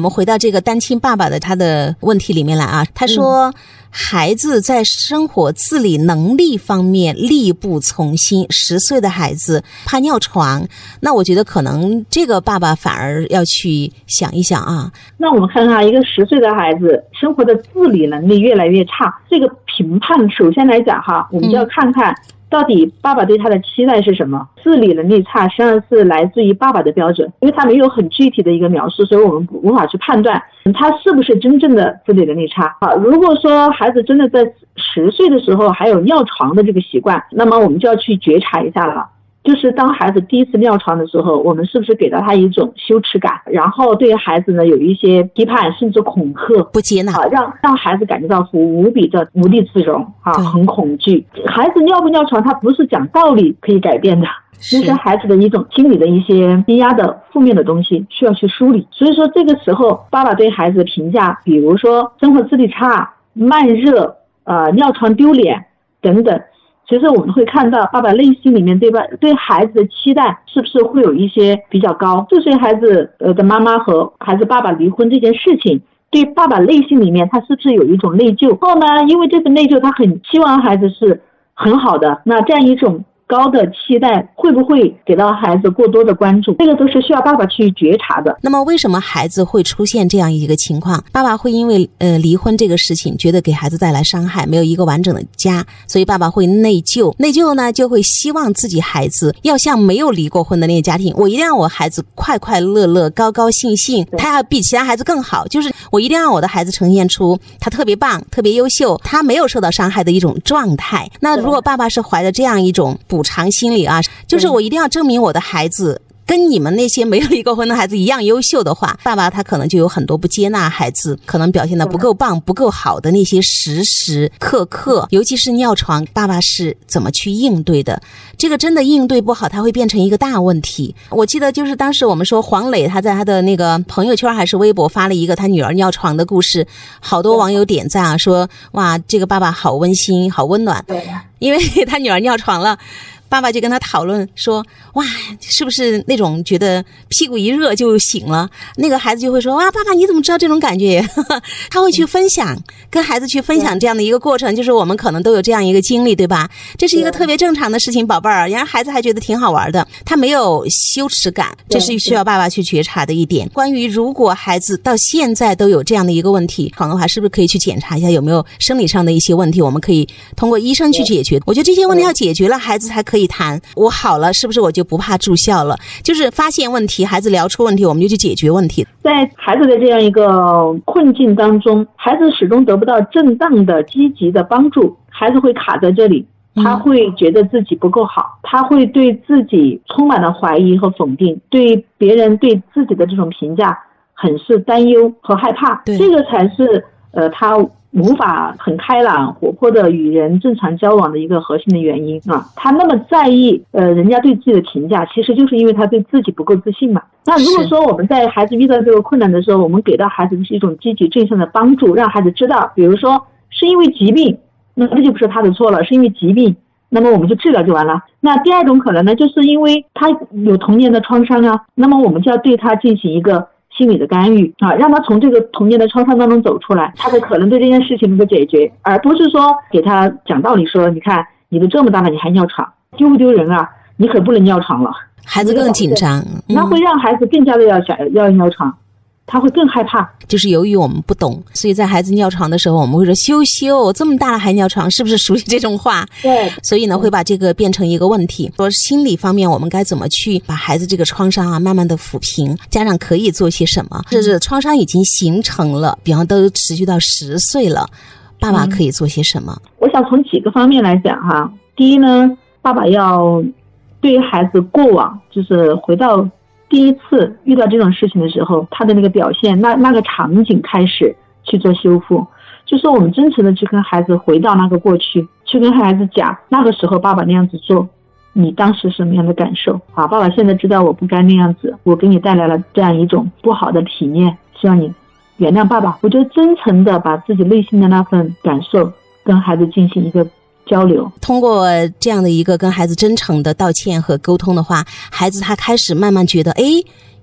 我们回到这个单亲爸爸的他的问题里面来啊，他说。孩子在生活自理能力方面力不从心，十岁的孩子怕尿床，那我觉得可能这个爸爸反而要去想一想啊。那我们看看一个十岁的孩子生活的自理能力越来越差，这个评判首先来讲哈，我们就要看看。到底爸爸对他的期待是什么？自理能力差，实际上是来自于爸爸的标准，因为他没有很具体的一个描述，所以我们无法去判断他是不是真正的自理能力差。好，如果说孩子真的在十岁的时候还有尿床的这个习惯，那么我们就要去觉察一下了。就是当孩子第一次尿床的时候，我们是不是给到他一种羞耻感，然后对孩子呢有一些批判甚至恐吓、不接纳，让让孩子感觉到无无比的无地自容啊，很恐惧。孩子尿不尿床，他不是讲道理可以改变的，这是孩子的一种心理的一些积压的负面的东西，需要去梳理。所以说这个时候，爸爸对孩子的评价，比如说生活自理差、慢热、呃尿床丢脸等等。其实我们会看到，爸爸内心里面对吧，对孩子的期待是不是会有一些比较高？四岁孩子呃的妈妈和孩子爸爸离婚这件事情，对爸爸内心里面他是不是有一种内疚？后呢，因为这份内疚，他很希望孩子是很好的，那这样一种。高的期待会不会给到孩子过多的关注？这个都是需要爸爸去觉察的。那么，为什么孩子会出现这样一个情况？爸爸会因为呃离婚这个事情，觉得给孩子带来伤害，没有一个完整的家，所以爸爸会内疚。内疚呢，就会希望自己孩子要像没有离过婚的那个家庭，我一定让我孩子快快乐乐、高高兴兴，他要比其他孩子更好。就是我一定让我的孩子呈现出他特别棒、特别优秀，他没有受到伤害的一种状态。那如果爸爸是怀着这样一种不。补偿心理啊，就是我一定要证明我的孩子。跟你们那些没有离过婚的孩子一样优秀的话，爸爸他可能就有很多不接纳孩子，可能表现的不够棒、不够好的那些时时刻刻，尤其是尿床，爸爸是怎么去应对的？这个真的应对不好，他会变成一个大问题。我记得就是当时我们说黄磊他在他的那个朋友圈还是微博发了一个他女儿尿床的故事，好多网友点赞啊，说哇这个爸爸好温馨、好温暖，对，因为 他女儿尿床了。爸爸就跟他讨论说：“哇，是不是那种觉得屁股一热就醒了？”那个孩子就会说：“哇，爸爸你怎么知道这种感觉？” 他会去分享，跟孩子去分享这样的一个过程，就是我们可能都有这样一个经历，对吧？这是一个特别正常的事情，宝贝儿。然后孩子还觉得挺好玩的，他没有羞耻感，这是需要爸爸去觉察的一点。关于如果孩子到现在都有这样的一个问题，好的话，是不是可以去检查一下有没有生理上的一些问题？我们可以通过医生去解决。我觉得这些问题要解决了，孩子才可以。谈我好了，是不是我就不怕住校了？就是发现问题，孩子聊出问题，我们就去解决问题。在孩子的这样一个困境当中，孩子始终得不到正当的、积极的帮助，孩子会卡在这里，他会觉得自己不够好，他会对自己充满了怀疑和否定，对别人对自己的这种评价很是担忧和害怕。这个才是呃他。无法很开朗、活泼的与人正常交往的一个核心的原因啊，他那么在意呃人家对自己的评价，其实就是因为他对自己不够自信嘛。那如果说我们在孩子遇到这个困难的时候，我们给到孩子的是一种积极正向的帮助，让孩子知道，比如说是因为疾病，那这就不是他的错了，是因为疾病，那么我们就治疗就完了。那第二种可能呢，就是因为他有童年的创伤啊，那么我们就要对他进行一个。心理的干预啊，让他从这个童年的创伤当中走出来，他才可能对这件事情能够解决，而不是说给他讲道理，说你看你都这么大了，你还尿床，丢不丢人啊？你可不能尿床了，孩子更紧张，那会让孩子更加的要想要尿床。他会更害怕，就是由于我们不懂，所以在孩子尿床的时候，我们会说羞羞，这么大了还尿床，是不是熟悉这种话？对，所以呢，会把这个变成一个问题。说心理方面，我们该怎么去把孩子这个创伤啊，慢慢的抚平？家长可以做些什么？就是创伤已经形成了，比方都持续到十岁了，爸爸可以做些什么？我想从几个方面来讲哈。第一呢，爸爸要对于孩子过往，就是回到。第一次遇到这种事情的时候，他的那个表现，那那个场景开始去做修复，就是我们真诚的去跟孩子回到那个过去，去跟孩子讲那个时候爸爸那样子做，你当时什么样的感受啊？爸爸现在知道我不该那样子，我给你带来了这样一种不好的体验，希望你原谅爸爸。我就真诚的把自己内心的那份感受跟孩子进行一个。交流通过这样的一个跟孩子真诚的道歉和沟通的话，孩子他开始慢慢觉得，哎，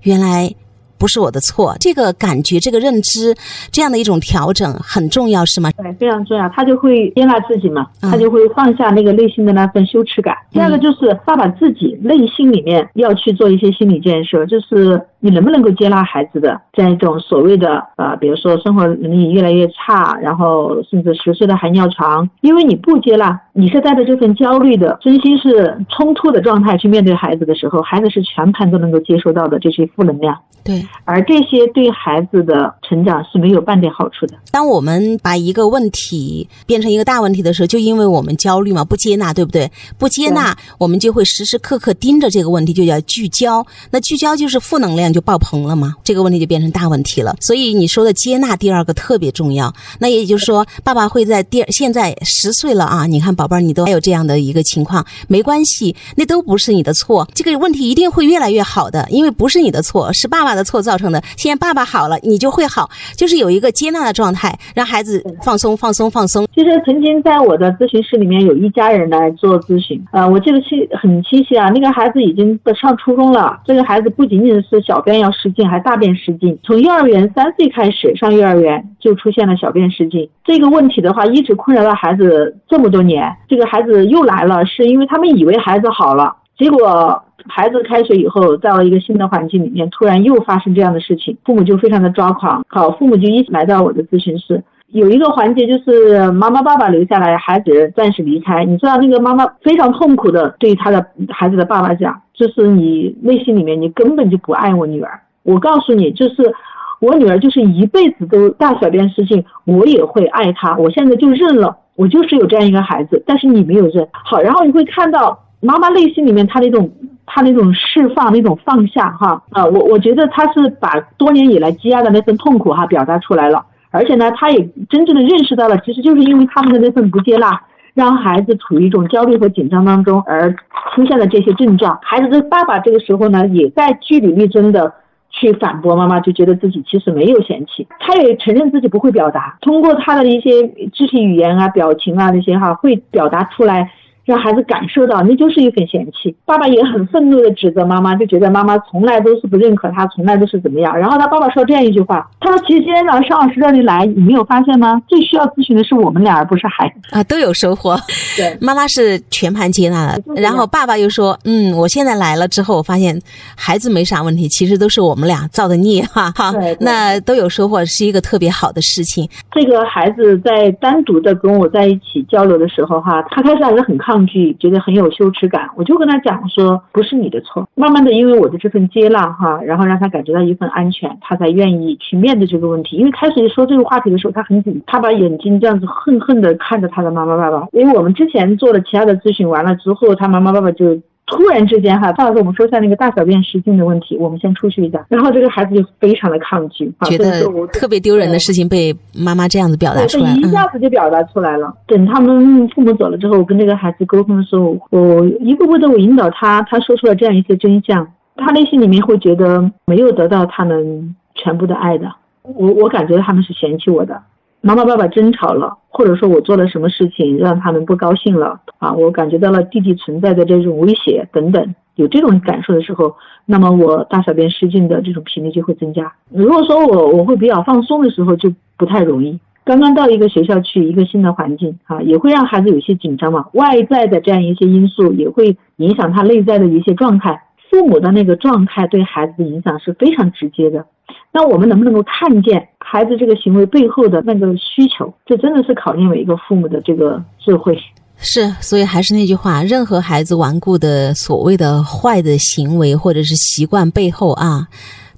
原来不是我的错，这个感觉、这个认知，这样的一种调整很重要，是吗？对，非常重要。他就会接纳自己嘛，嗯他就会放下那个内心的那份羞耻感。第二个就是爸爸自己内心里面要去做一些心理建设，就是你能不能够接纳孩子的这样一种所谓的呃，比如说生活能力越来越差，然后甚至十岁的还尿床，因为你不接纳，你是带着这份焦虑的、身心是冲突的状态去面对孩子的时候，孩子是全盘都能够接收到的这些负能量，对。而这些对孩子的成长是没有半点好处的。当我们把一个问题变成一个大问题的时候，就因为我们焦虑嘛，不接纳，对不对？不接纳，我们就会时时刻刻盯着这个问题，就叫聚焦。那聚焦就是负能量就爆棚了嘛，这个问题就变成大问题了。所以你说的接纳，第二个特别重要。那也就是说，爸爸会在第二，现在十岁了啊，你看宝贝儿，你都还有这样的一个情况，没关系，那都不是你的错，这个问题一定会越来越好的，因为不是你的错，是爸爸的错造成的。现在爸爸好了，你就会好，就是有一个接纳的状态，让孩子放松、放松、放松。其实曾经在我的咨询室里面有一家人来做咨询，呃，我记得清很清晰啊，那个孩子已经上初中了，这个孩子不仅仅是小小便要失禁，还大便失禁，从幼儿园三岁开始上幼儿园就出现了小便失禁这个问题的话，一直困扰到孩子这么多年，这个孩子又来了，是因为他们以为孩子好了，结果。孩子开学以后，到了一个新的环境里面，突然又发生这样的事情，父母就非常的抓狂。好，父母就一起来到我的咨询室。有一个环节就是妈妈、爸爸留下来，孩子暂时离开。你知道那个妈妈非常痛苦的对他的孩子的爸爸讲，就是你内心里面你根本就不爱我女儿。我告诉你，就是我女儿就是一辈子都大小便失禁，我也会爱她。我现在就认了，我就是有这样一个孩子，但是你没有认好。然后你会看到妈妈内心里面她那种。他那种释放，那种放下，哈啊，我我觉得他是把多年以来积压的那份痛苦哈表达出来了，而且呢，他也真正的认识到了，其实就是因为他们的那份不接纳，让孩子处于一种焦虑和紧张当中，而出现了这些症状。孩子的爸爸这个时候呢，也在据理力争的去反驳妈妈，就觉得自己其实没有嫌弃，他也承认自己不会表达，通过他的一些肢体语言啊、表情啊那些哈，会表达出来。让孩子感受到那就是一份嫌弃，爸爸也很愤怒的指责妈妈，就觉得妈妈从来都是不认可他，从来都是怎么样。然后他爸爸说这样一句话，他说：“其实今天早上尚老师这里来，你没有发现吗？最需要咨询的是我们俩，而不是孩子啊，都有收获。对，妈妈是全盘接纳的，然后爸爸又说：嗯，我现在来了之后，我发现孩子没啥问题，其实都是我们俩造的孽哈。哈，那都有收获，是一个特别好的事情。这个孩子在单独的跟我在一起交流的时候，哈，他开始还是很抗。抗拒，觉得很有羞耻感，我就跟他讲说，不是你的错。慢慢的，因为我的这份接纳哈，然后让他感觉到一份安全，他才愿意去面对这个问题。因为开始说这个话题的时候，他很紧，他把眼睛这样子恨恨的看着他的妈妈爸爸。因为我们之前做了其他的咨询完了之后，他妈妈爸爸就。突然之间哈，范老师，我们说一下那个大小便失禁的问题，我们先出去一下。然后这个孩子就非常的抗拒，觉得特别丢人的事情被妈妈这样子表达出来，一下子就表达出来了。等他们父母走了之后，我跟这个孩子沟通的时候，我一步步的我引导他，他说出了这样一些真相，他内心里面会觉得没有得到他们全部的爱的，我我感觉他们是嫌弃我的。妈妈爸爸争吵了，或者说我做了什么事情让他们不高兴了啊，我感觉到了弟弟存在的这种威胁等等，有这种感受的时候，那么我大小便失禁的这种频率就会增加。如果说我我会比较放松的时候，就不太容易。刚刚到一个学校去，一个新的环境啊，也会让孩子有些紧张嘛。外在的这样一些因素也会影响他内在的一些状态。父母的那个状态对孩子的影响是非常直接的。那我们能不能够看见孩子这个行为背后的那个需求？这真的是考验每一个父母的这个智慧。是，所以还是那句话，任何孩子顽固的所谓的坏的行为或者是习惯背后啊，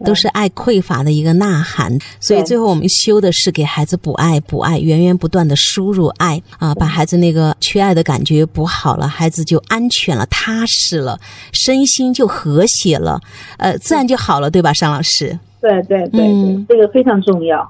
都是爱匮乏的一个呐喊。所以最后我们修的是给孩子补爱，补爱，源源不断的输入爱啊，把孩子那个缺爱的感觉补好了，孩子就安全了、踏实了，身心就和谐了，呃，自然就好了，对吧，尚老师？对对对对，这个非常重要。